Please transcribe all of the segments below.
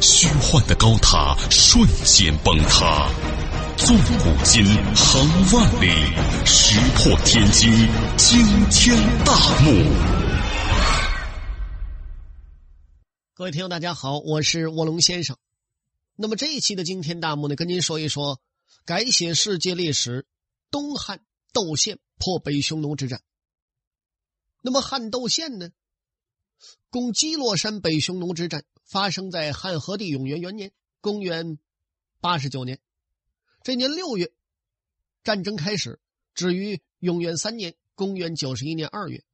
虚幻的高塔瞬间崩塌，纵古今，横万里，石破天惊，惊天大幕。各位听众，大家好，我是卧龙先生。那么这一期的惊天大幕呢，跟您说一说改写世界历史——东汉窦宪破北匈奴之战。那么汉窦宪呢，攻击洛山北匈奴之战。发生在汉和帝永元元年，公元八十九年。这年六月，战争开始，止于永元三年，公元九十一年二月，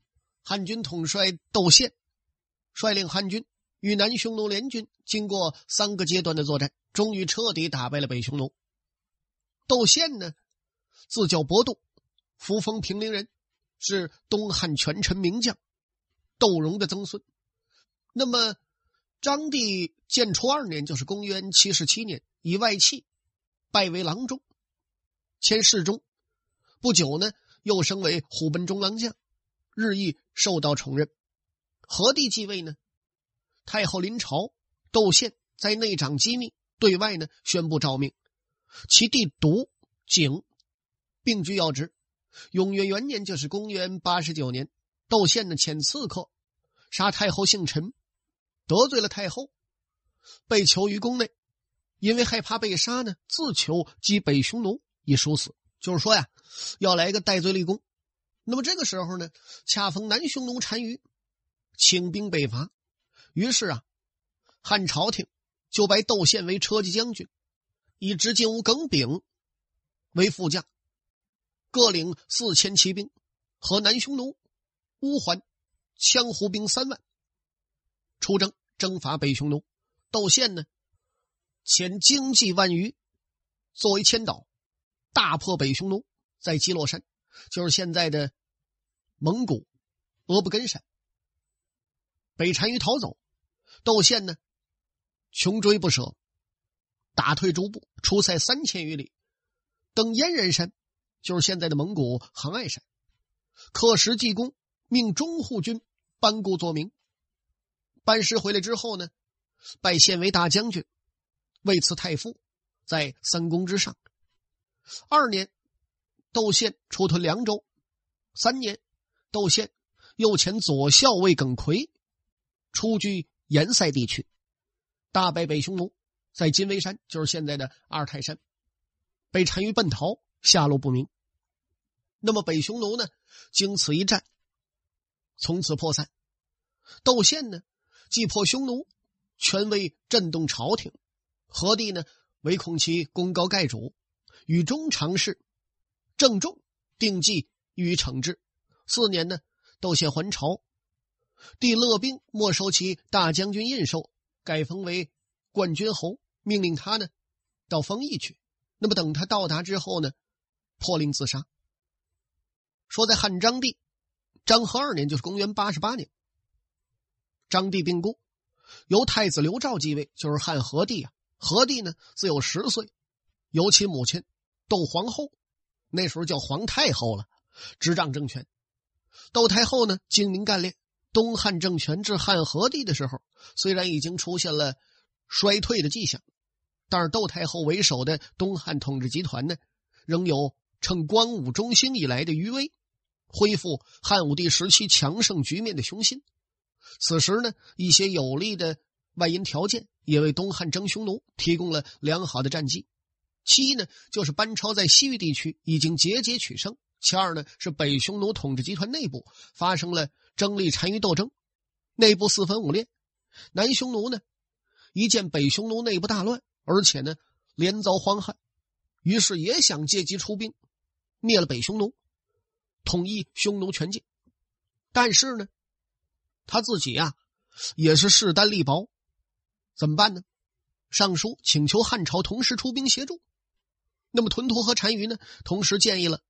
汉军统帅窦宪率领汉军与南匈奴联军，经过三个阶段的作战，终于彻底打败了北匈奴。窦宪呢，自叫伯度，扶风平陵人，是东汉权臣名将窦融的曾孙。那么。张帝建初二年，就是公元七十七年，以外戚拜为郎中，迁侍中。不久呢，又升为虎贲中郎将，日益受到宠任。何帝继位呢？太后临朝，窦宪在内掌机密，对外呢宣布诏命，其弟独、景并居要职。永元元年，就是公元八十九年，窦宪呢遣刺客杀太后姓陈。得罪了太后，被囚于宫内，因为害怕被杀呢，自求击北匈奴以殊死。就是说呀，要来个戴罪立功。那么这个时候呢，恰逢南匈奴单于请兵北伐，于是啊，汉朝廷就拜窦宪为车骑将军，以执金吾耿炳为副将，各领四千骑兵和南匈奴乌桓羌胡兵三万出征。征伐北匈奴，窦宪呢，遣精骑万余作为千岛，大破北匈奴，在基洛山，就是现在的蒙古额布根山。北单于逃走，窦宪呢，穷追不舍，打退诸部，出塞三千余里，登燕人山，就是现在的蒙古杭爱山，刻石记功，命中护军班固作名。班师回来之后呢，拜县为大将军，位次太傅，在三公之上。二年，窦宪出屯凉州；三年，窦宪又遣左校尉耿奎出居延塞地区，大败北匈奴，在金微山，就是现在的阿尔泰山，被单于奔逃，下落不明。那么北匈奴呢，经此一战，从此破散。窦宪呢？击破匈奴，权威震动朝廷。何帝呢，唯恐其功高盖主，与中常侍郑重定计予以惩治。四年呢，窦宪还朝，帝勒兵没收其大将军印绶，改封为冠军侯，命令他呢到丰邑去。那么等他到达之后呢，破令自杀。说在汉章帝章和二年，就是公元八十八年。张帝病故，由太子刘肇继位，就是汉和帝啊。和帝呢自有十岁，由其母亲窦皇后，那时候叫皇太后了，执掌政权。窦太后呢精明干练，东汉政权至汉和帝的时候，虽然已经出现了衰退的迹象，但是窦太后为首的东汉统治集团呢，仍有趁光武中兴以来的余威，恢复汉武帝时期强盛局面的雄心。此时呢，一些有利的外因条件也为东汉征匈奴提供了良好的战绩。其一呢，就是班超在西域地区已经节节取胜；其二呢，是北匈奴统治集团内部发生了争利单于斗争，内部四分五裂。南匈奴呢，一见北匈奴内部大乱，而且呢连遭荒旱，于是也想借机出兵灭了北匈奴，统一匈奴全境。但是呢。他自己呀，也是势单力薄，怎么办呢？上书请求汉朝同时出兵协助。那么屯屠和单于呢，同时建议了，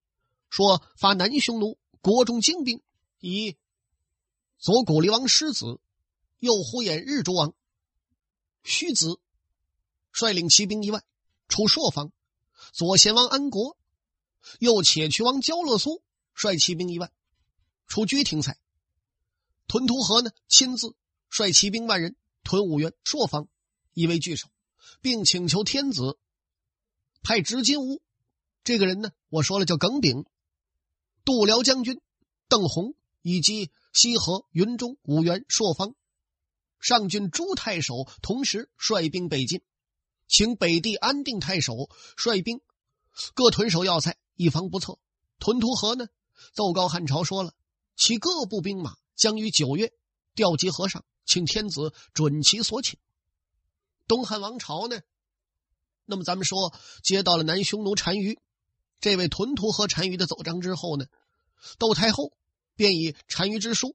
说发南匈奴国中精兵，以左古力王师子，右呼延日诸王须子率领骑兵一万出朔方，左贤王安国，右且渠王焦乐苏率骑兵一万出居亭塞。屯屠河呢，亲自率骑兵万人屯五原朔方，以为据守，并请求天子派执金吾这个人呢，我说了叫耿炳、度辽将军邓弘以及西河、云中、五原、朔方上郡朱太守同时率兵北进，请北地安定太守率兵各屯守要塞，以防不测。屯屠河呢，奏告汉朝说了，其各部兵马。将于九月调集河上，请天子准其所请。东汉王朝呢？那么咱们说，接到了南匈奴单于这位屯屠和单于的奏章之后呢，窦太后便以单于之书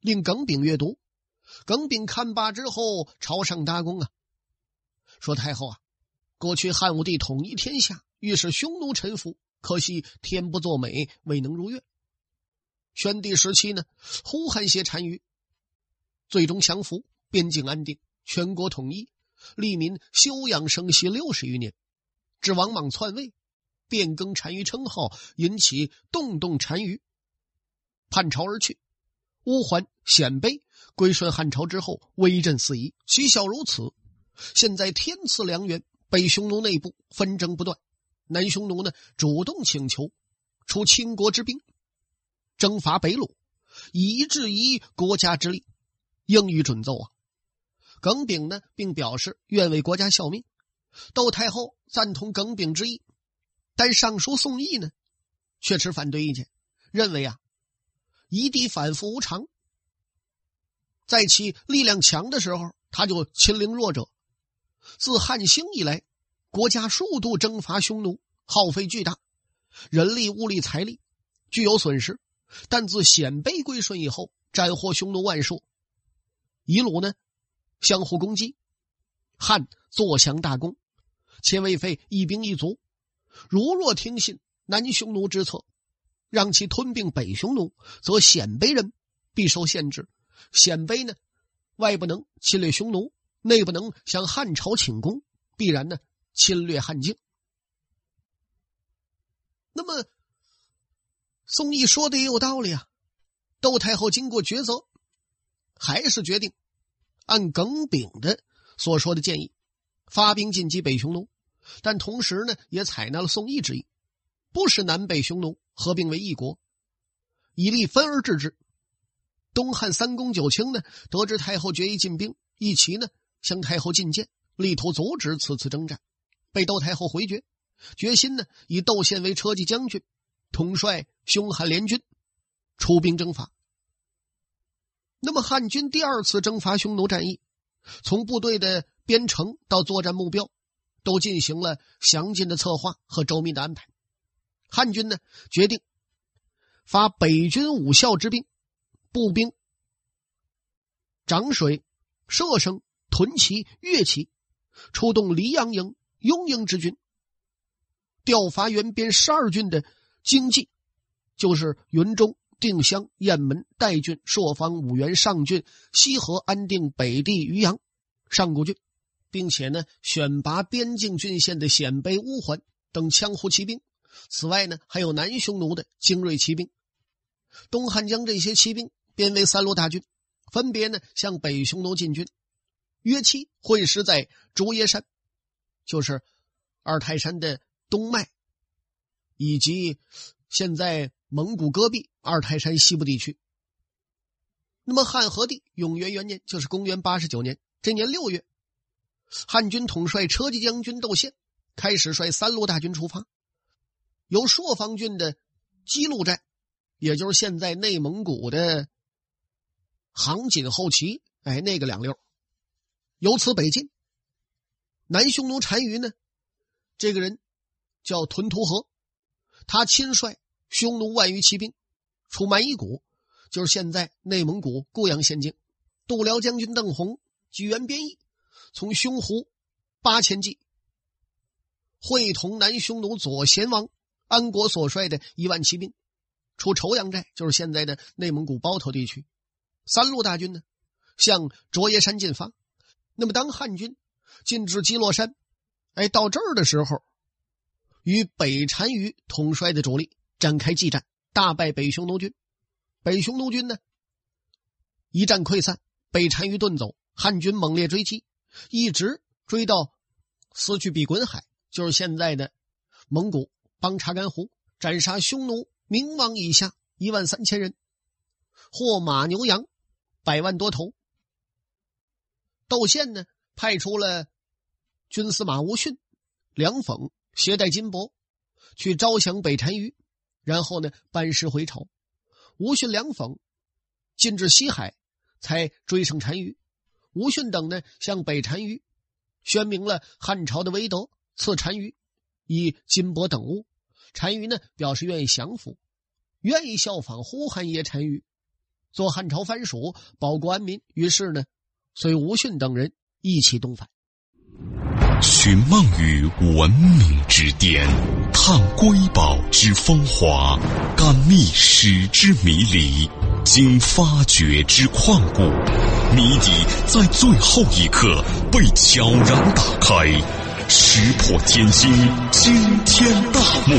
令耿炳阅读。耿炳看罢之后，朝上答功啊，说：“太后啊，过去汉武帝统一天下，欲使匈奴臣服，可惜天不作美，未能如愿。”宣帝时期呢，呼韩邪单于，最终降服，边境安定，全国统一，利民休养生息六十余年。至王莽篡位，变更单于称号，引起动动单于，叛朝而去。乌桓、鲜卑归顺汉朝之后，威震四夷。其效如此。现在天赐良缘，北匈奴内部纷争不断，南匈奴呢主动请求出倾国之兵。征伐北虏，以质疑国家之力，应予准奏啊！耿炳呢，并表示愿为国家效命。窦太后赞同耿炳之意，但尚书宋义呢，却持反对意见，认为啊，夷狄反复无常，在其力量强的时候，他就亲凌弱者。自汉兴以来，国家数度征伐匈奴，耗费巨大，人力、物力、财力具有损失。但自鲜卑归顺以后，斩获匈奴万数，夷虏呢相互攻击，汉坐强大功，且未费一兵一卒。如若听信南匈奴之策，让其吞并北匈奴，则鲜卑人必受限制。鲜卑呢，外不能侵略匈奴，内不能向汉朝请功，必然呢侵略汉境。那么。宋义说的也有道理啊，窦太后经过抉择，还是决定按耿炳的所说的建议，发兵进击北匈奴，但同时呢，也采纳了宋义之意，不使南北匈奴合并为一国，以利分而治之。东汉三公九卿呢，得知太后决意进兵，一齐呢向太后进谏，力图阻止此次征战，被窦太后回绝，决心呢以窦宪为车骑将军。统帅凶悍联军出兵征伐。那么汉军第二次征伐匈奴战役，从部队的编成到作战目标，都进行了详尽的策划和周密的安排。汉军呢决定发北军五校之兵，步兵、涨水、射声、屯骑、越骑，出动黎阳营、雍营之军，调伐原边十二郡的。经济就是云中、定襄、雁门、代郡、朔方、五原、上郡、西河、安定、北地、渔阳、上古郡，并且呢，选拔边境郡县的鲜卑、乌桓等羌胡骑兵。此外呢，还有南匈奴的精锐骑兵。东汉将这些骑兵编为三路大军，分别呢向北匈奴进军。约期会师在竹叶山，就是二泰山的东脉。以及现在蒙古戈壁二台山西部地区。那么汉和帝永元元年，就是公元八十九年，这年六月，汉军统帅车骑将军窦宪开始率三路大军出发，由朔方郡的基路寨，也就是现在内蒙古的杭锦后旗，哎，那个两溜，由此北进。南匈奴单于呢，这个人叫屯屠和。他亲率匈奴万余骑兵出蛮夷谷，就是现在内蒙古固阳县境。度辽将军邓弘举援边邑，从匈胡八千骑会同南匈奴左贤王安国所率的一万骑兵，出仇阳寨，就是现在的内蒙古包头地区。三路大军呢，向卓耶山进发。那么，当汉军进至基洛山，哎，到这儿的时候，与北单于统帅的主力展开激战，大败北匈奴军。北匈奴军呢，一战溃散，北单于遁走，汉军猛烈追击，一直追到死去比滚海，就是现在的蒙古邦察干湖，斩杀匈奴明王以下一万三千人，获马牛羊。百万多头，窦宪呢派出了军司马吴逊、梁讽携带金帛去招降北单于，然后呢班师回朝。吴训、梁讽进至西海，才追上单于。吴训等呢向北单于宣明了汉朝的威德，赐单于以金帛等物。单于呢表示愿意降服，愿意效仿呼韩邪单于。做汉朝藩属，保国安民。于是呢，随吴训等人一起东返，寻梦于文明之巅，探瑰宝之风华，感历史之迷离，经发掘之旷古。谜底在最后一刻被悄然打开，石破天惊，惊天大幕。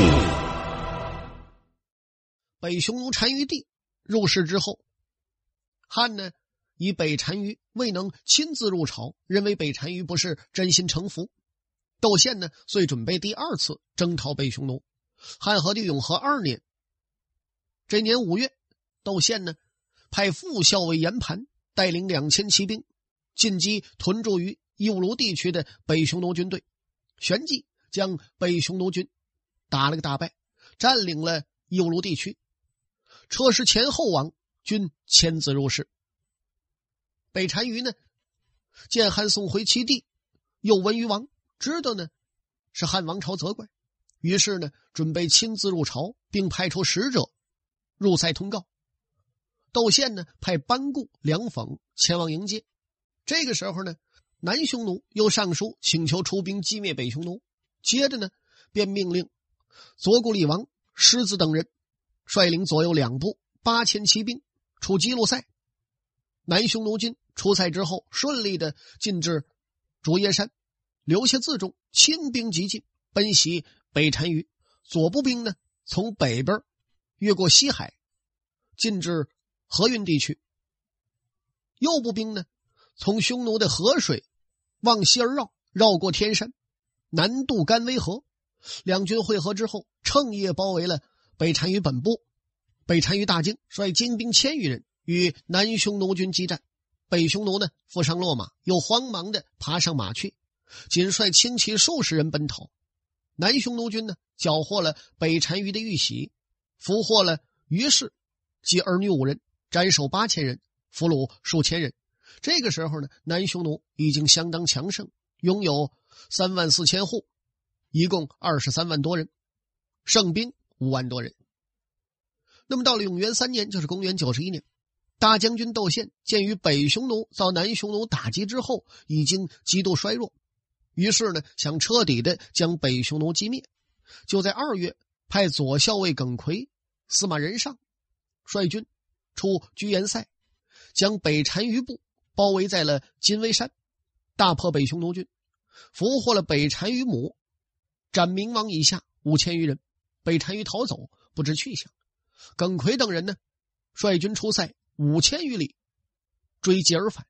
北匈奴单于帝入世之后。汉呢，以北单于未能亲自入朝，认为北单于不是真心诚服。窦宪呢，遂准备第二次征讨北匈奴。汉和帝永和二年，这年五月，窦宪呢，派副校尉严盘带领两千骑兵进击屯驻于右卢地区的北匈奴军队，旋即将北匈奴军打了个大败，占领了右卢地区。车师前后王。均签字入室。北单于呢，见汉送回其地，又闻于王，知道呢是汉王朝责怪，于是呢准备亲自入朝，并派出使者入塞通告。窦宪呢派班固、梁讽前往迎接。这个时候呢，南匈奴又上书请求出兵击灭北匈奴，接着呢便命令左谷厉王狮子等人率领左右两部八千骑兵。出基路塞，南匈奴军出塞之后，顺利的进至卓叶山，留下自重，轻兵急进，奔袭北单于。左部兵呢，从北边越过西海，进至河运地区；右部兵呢，从匈奴的河水往西而绕，绕过天山，南渡甘威河。两军会合之后，趁夜包围了北单于本部。北单于大惊，率精兵千余人与南匈奴军激战。北匈奴呢，负伤落马，又慌忙的爬上马去，仅率轻骑数十人奔逃。南匈奴军呢，缴获了北单于的玉玺，俘获了于氏及儿女五人，斩首八千人，俘虏数千人。这个时候呢，南匈奴已经相当强盛，拥有三万四千户，一共二十三万多人，胜兵五万多人。那么到了永元三年，就是公元九十一年，大将军窦宪鉴于北匈奴遭南匈奴打击之后已经极度衰弱，于是呢想彻底的将北匈奴击灭，就在二月派左校尉耿奎、司马仁上率军出居延塞，将北单于部包围在了金威山，大破北匈奴军，俘获了北单于母，斩明王以下五千余人，北单于逃走，不知去向。耿奎等人呢，率军出塞五千余里，追击而返。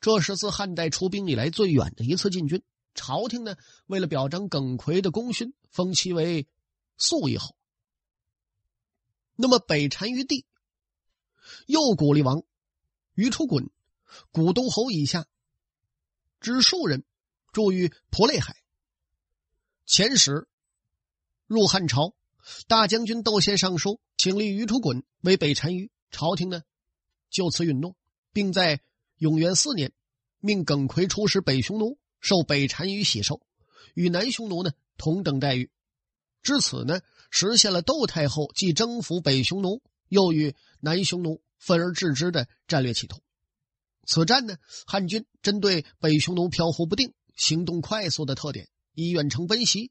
这是自汉代出兵以来最远的一次进军。朝廷呢，为了表彰耿奎的功勋，封其为肃义侯。那么北单于帝右古厉王于出衮，古都侯以下之数人，住于蒲类海。前史入汉朝。大将军窦宪上书，请立于出衮为北单于。朝廷呢，就此允诺，并在永元四年，命耿奎出使北匈奴，受北单于喜授，与南匈奴呢同等待遇。至此呢，实现了窦太后既征服北匈奴，又与南匈奴分而治之的战略企图。此战呢，汉军针对北匈奴飘忽不定、行动快速的特点，以远程奔袭。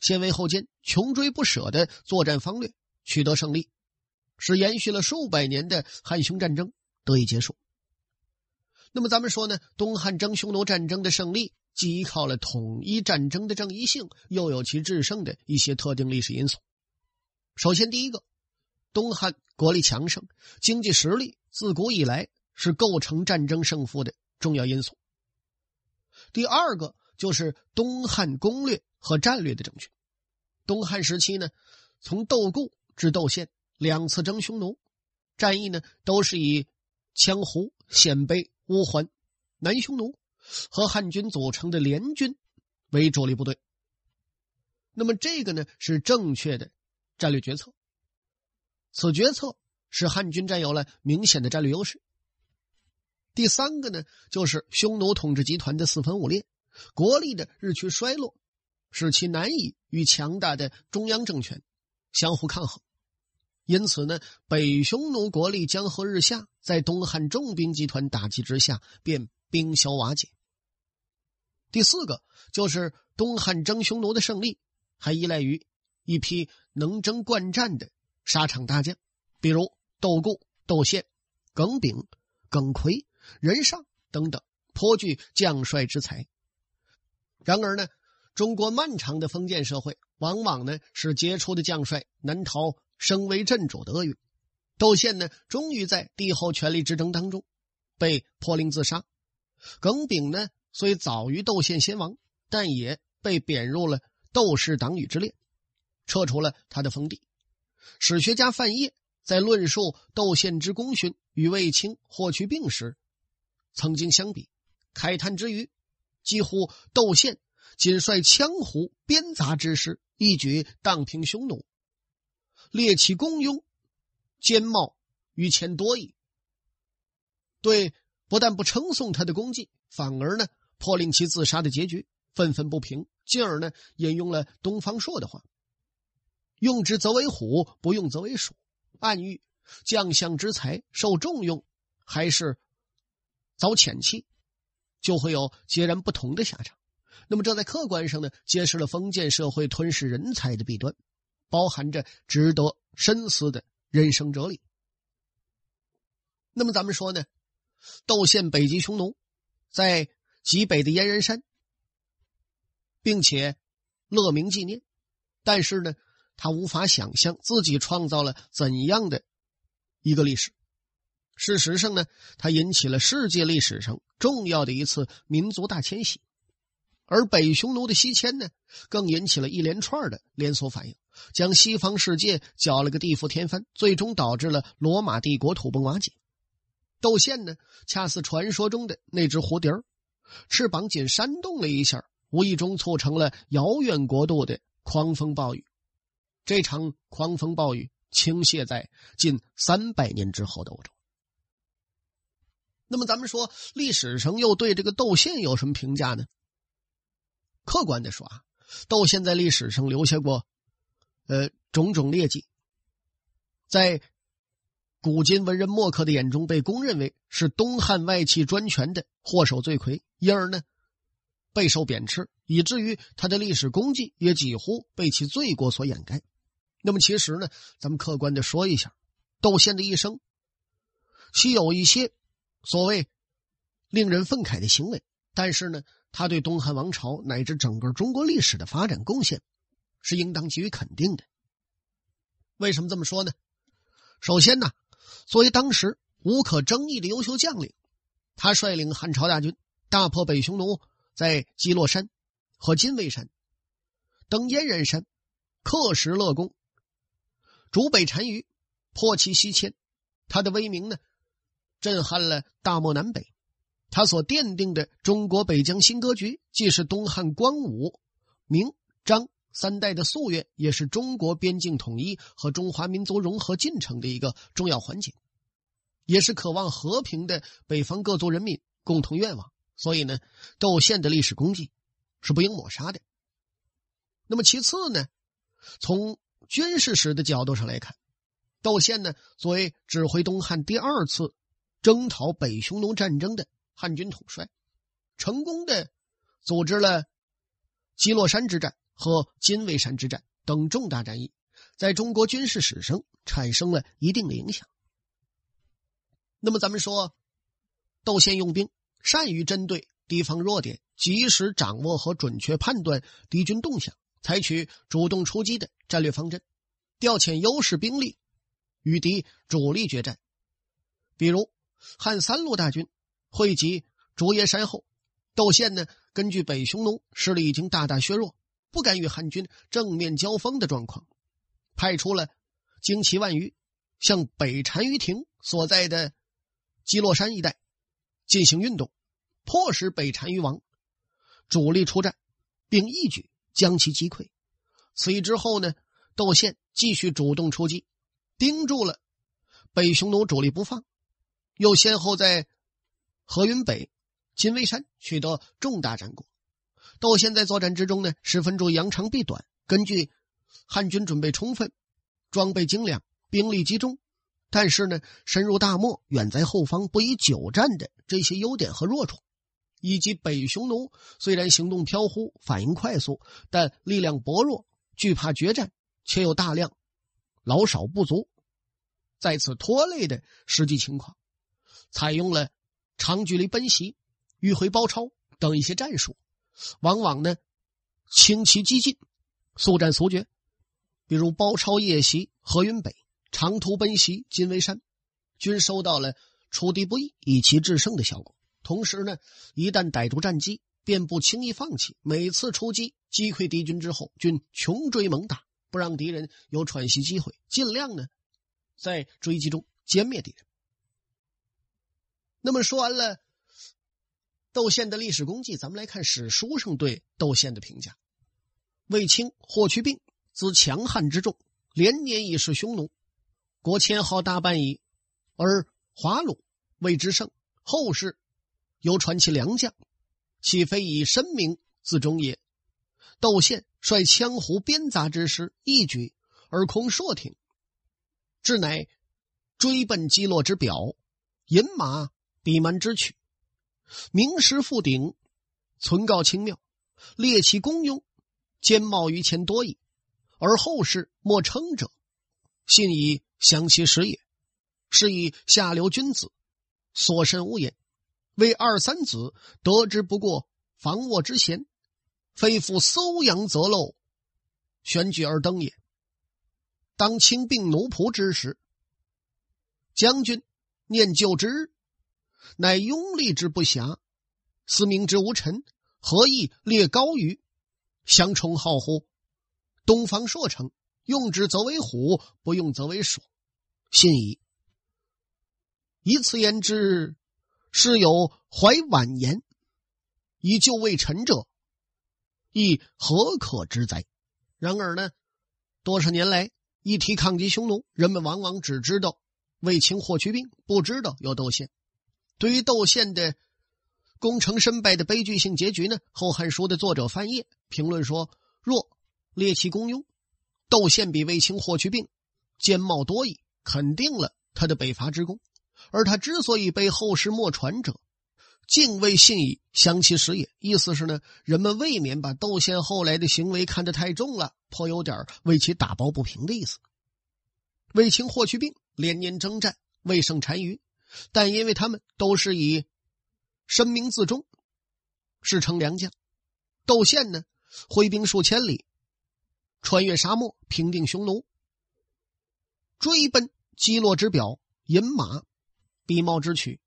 先为后坚，穷追不舍的作战方略取得胜利，使延续了数百年的汉匈战争得以结束。那么咱们说呢，东汉争匈奴战争的胜利，既依靠了统一战争的正义性，又有其制胜的一些特定历史因素。首先，第一个，东汉国力强盛，经济实力自古以来是构成战争胜负的重要因素。第二个就是东汉攻略和战略的正确。东汉时期呢，从窦固至窦宪两次征匈奴，战役呢都是以羌胡、鲜卑。乌桓、南匈奴和汉军组成的联军为主力部队。那么，这个呢是正确的战略决策。此决策使汉军占有了明显的战略优势。第三个呢，就是匈奴统治集团的四分五裂，国力的日趋衰落，使其难以与强大的中央政权相互抗衡。因此呢，北匈奴国力江河日下，在东汉重兵集团打击之下，便兵消瓦解。第四个就是东汉征匈奴的胜利，还依赖于一批能征惯战的沙场大将，比如窦固、窦宪、耿炳、耿奎、任尚等等，颇具将帅之才。然而呢，中国漫长的封建社会，往往呢是杰出的将帅难逃。身为镇主的厄运，窦宪呢，终于在帝后权力之争当中被迫令自杀。耿炳呢，虽早于窦宪先亡，但也被贬入了窦氏党羽之列，撤除了他的封地。史学家范晔在论述窦宪之功勋与卫青、霍去病时，曾经相比，慨叹之余，几乎窦宪仅率羌胡边杂之师，一举荡平匈奴。列其功庸，兼冒于前多矣。对，不但不称颂他的功绩，反而呢，迫令其自杀的结局，愤愤不平。进而呢，引用了东方朔的话：“用之则为虎，不用则为鼠。”暗喻将相之才受重用，还是遭遣弃，就会有截然不同的下场。那么，这在客观上呢，揭示了封建社会吞噬人才的弊端。包含着值得深思的人生哲理。那么咱们说呢，窦宪北击匈奴，在极北的燕然山，并且乐名纪念。但是呢，他无法想象自己创造了怎样的一个历史。事实上呢，他引起了世界历史上重要的一次民族大迁徙。而北匈奴的西迁呢，更引起了一连串的连锁反应。将西方世界搅了个地覆天翻，最终导致了罗马帝国土崩瓦解。窦宪呢，恰似传说中的那只蝴蝶翅膀仅扇动了一下，无意中促成了遥远国度的狂风暴雨。这场狂风暴雨倾泻在近三百年之后的欧洲。那么，咱们说历史上又对这个窦宪有什么评价呢？客观的说啊，窦宪在历史上留下过。呃，种种劣迹，在古今文人墨客的眼中，被公认为是东汉外戚专权的祸首罪魁，因而呢备受贬斥，以至于他的历史功绩也几乎被其罪过所掩盖。那么，其实呢，咱们客观的说一下，窦宪的一生，其有一些所谓令人愤慨的行为，但是呢，他对东汉王朝乃至整个中国历史的发展贡献。是应当给予肯定的。为什么这么说呢？首先呢，作为当时无可争议的优秀将领，他率领汉朝大军大破北匈奴，在基洛山和金微山登燕然山，克石勒功，逐北单于，破其西迁。他的威名呢，震撼了大漠南北。他所奠定的中国北疆新格局，既是东汉光武、明、张。三代的夙愿，也是中国边境统一和中华民族融合进程的一个重要环节，也是渴望和平的北方各族人民共同愿望。所以呢，窦宪的历史功绩是不应抹杀的。那么其次呢，从军事史的角度上来看，窦宪呢作为指挥东汉第二次征讨北匈奴战争的汉军统帅，成功的组织了基洛山之战。和金围山之战等重大战役，在中国军事史上产生了一定的影响。那么，咱们说，窦宪用兵善于针对敌方弱点，及时掌握和准确判断敌军动向，采取主动出击的战略方针，调遣优势兵力与敌主力决战。比如，汉三路大军汇集竹叶山后，窦宪呢，根据北匈奴势力已经大大削弱，不敢与汉军正面交锋的状况，派出了精骑万余，向北单于庭所在的。基洛山一带进行运动，迫使北单于王主力出战，并一举将其击溃。此役之后呢，窦宪继续主动出击，盯住了北匈奴主力不放，又先后在河云北、金微山取得重大战果。窦宪在作战之中呢，十分注意扬长避短，根据汉军准备充分、装备精良、兵力集中。但是呢，深入大漠、远在后方、不宜久战的这些优点和弱处，以及北匈奴虽然行动飘忽、反应快速，但力量薄弱、惧怕决战，且有大量老少不足，在此拖累的实际情况，采用了长距离奔袭、迂回包抄等一些战术，往往呢轻骑激进、速战速决，比如包抄夜袭河云北。长途奔袭金围山，均收到了出敌不意、以其制胜的效果。同时呢，一旦逮住战机，便不轻易放弃。每次出击击溃敌军之后，均穷追猛打，不让敌人有喘息机会，尽量呢在追击中歼灭敌人。那么说完了窦宪的历史功绩，咱们来看史书上对窦宪的评价：卫青、霍去病自强悍之众，连年以示匈奴。国千号大半矣，而华鲁谓之胜。后世犹传其良将，岂非以身名自忠也？窦宪率羌胡边杂之师，一举而空朔庭，至乃追奔击落之表，引马比蛮之曲，名师复鼎，存告清妙，列其功庸，兼茂于前多矣。而后世莫称者，信以。降其实也，是以下流君子所身无言，为二三子得之不过防卧之嫌，非复搜阳则漏，选举而登也。当清并奴仆之时，将军念旧之日，乃拥立之不暇，思明之无臣，何以列高于相冲好乎？东方朔称。用之则为虎，不用则为鼠。信矣。以此言之，是有怀婉言以救魏臣者，亦何可之哉？然而呢，多少年来一提抗击匈奴，人们往往只知道卫青、霍去病，不知道有窦宪。对于窦宪的功成身败的悲剧性结局呢，《后汉书》的作者范晔评论说：“若列其功庸。”窦宪比卫青、霍去病兼茂多矣，肯定了他的北伐之功。而他之所以被后世莫传者，敬畏信以相其实也。意思是呢，人们未免把窦宪后来的行为看得太重了，颇有点为其打抱不平的意思。卫青、霍去病连年征战，未胜单于，但因为他们都是以身名自忠，是称良将。窦宪呢，挥兵数千里。穿越沙漠，平定匈奴，追奔击落之表，饮马，避冒之曲，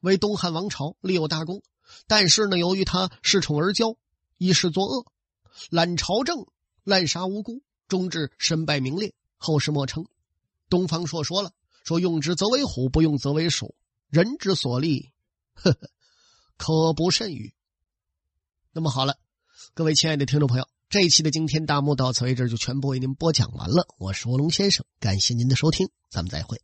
为东汉王朝立有大功。但是呢，由于他恃宠而骄，一时作恶，揽朝政，滥杀无辜，终至身败名裂。后世莫称。东方朔说了：“说用之则为虎，不用则为鼠。人之所立，呵呵，可不甚于。”那么好了，各位亲爱的听众朋友。这一期的惊天大幕到此为止，就全部为您播讲完了。我是卧龙先生，感谢您的收听，咱们再会。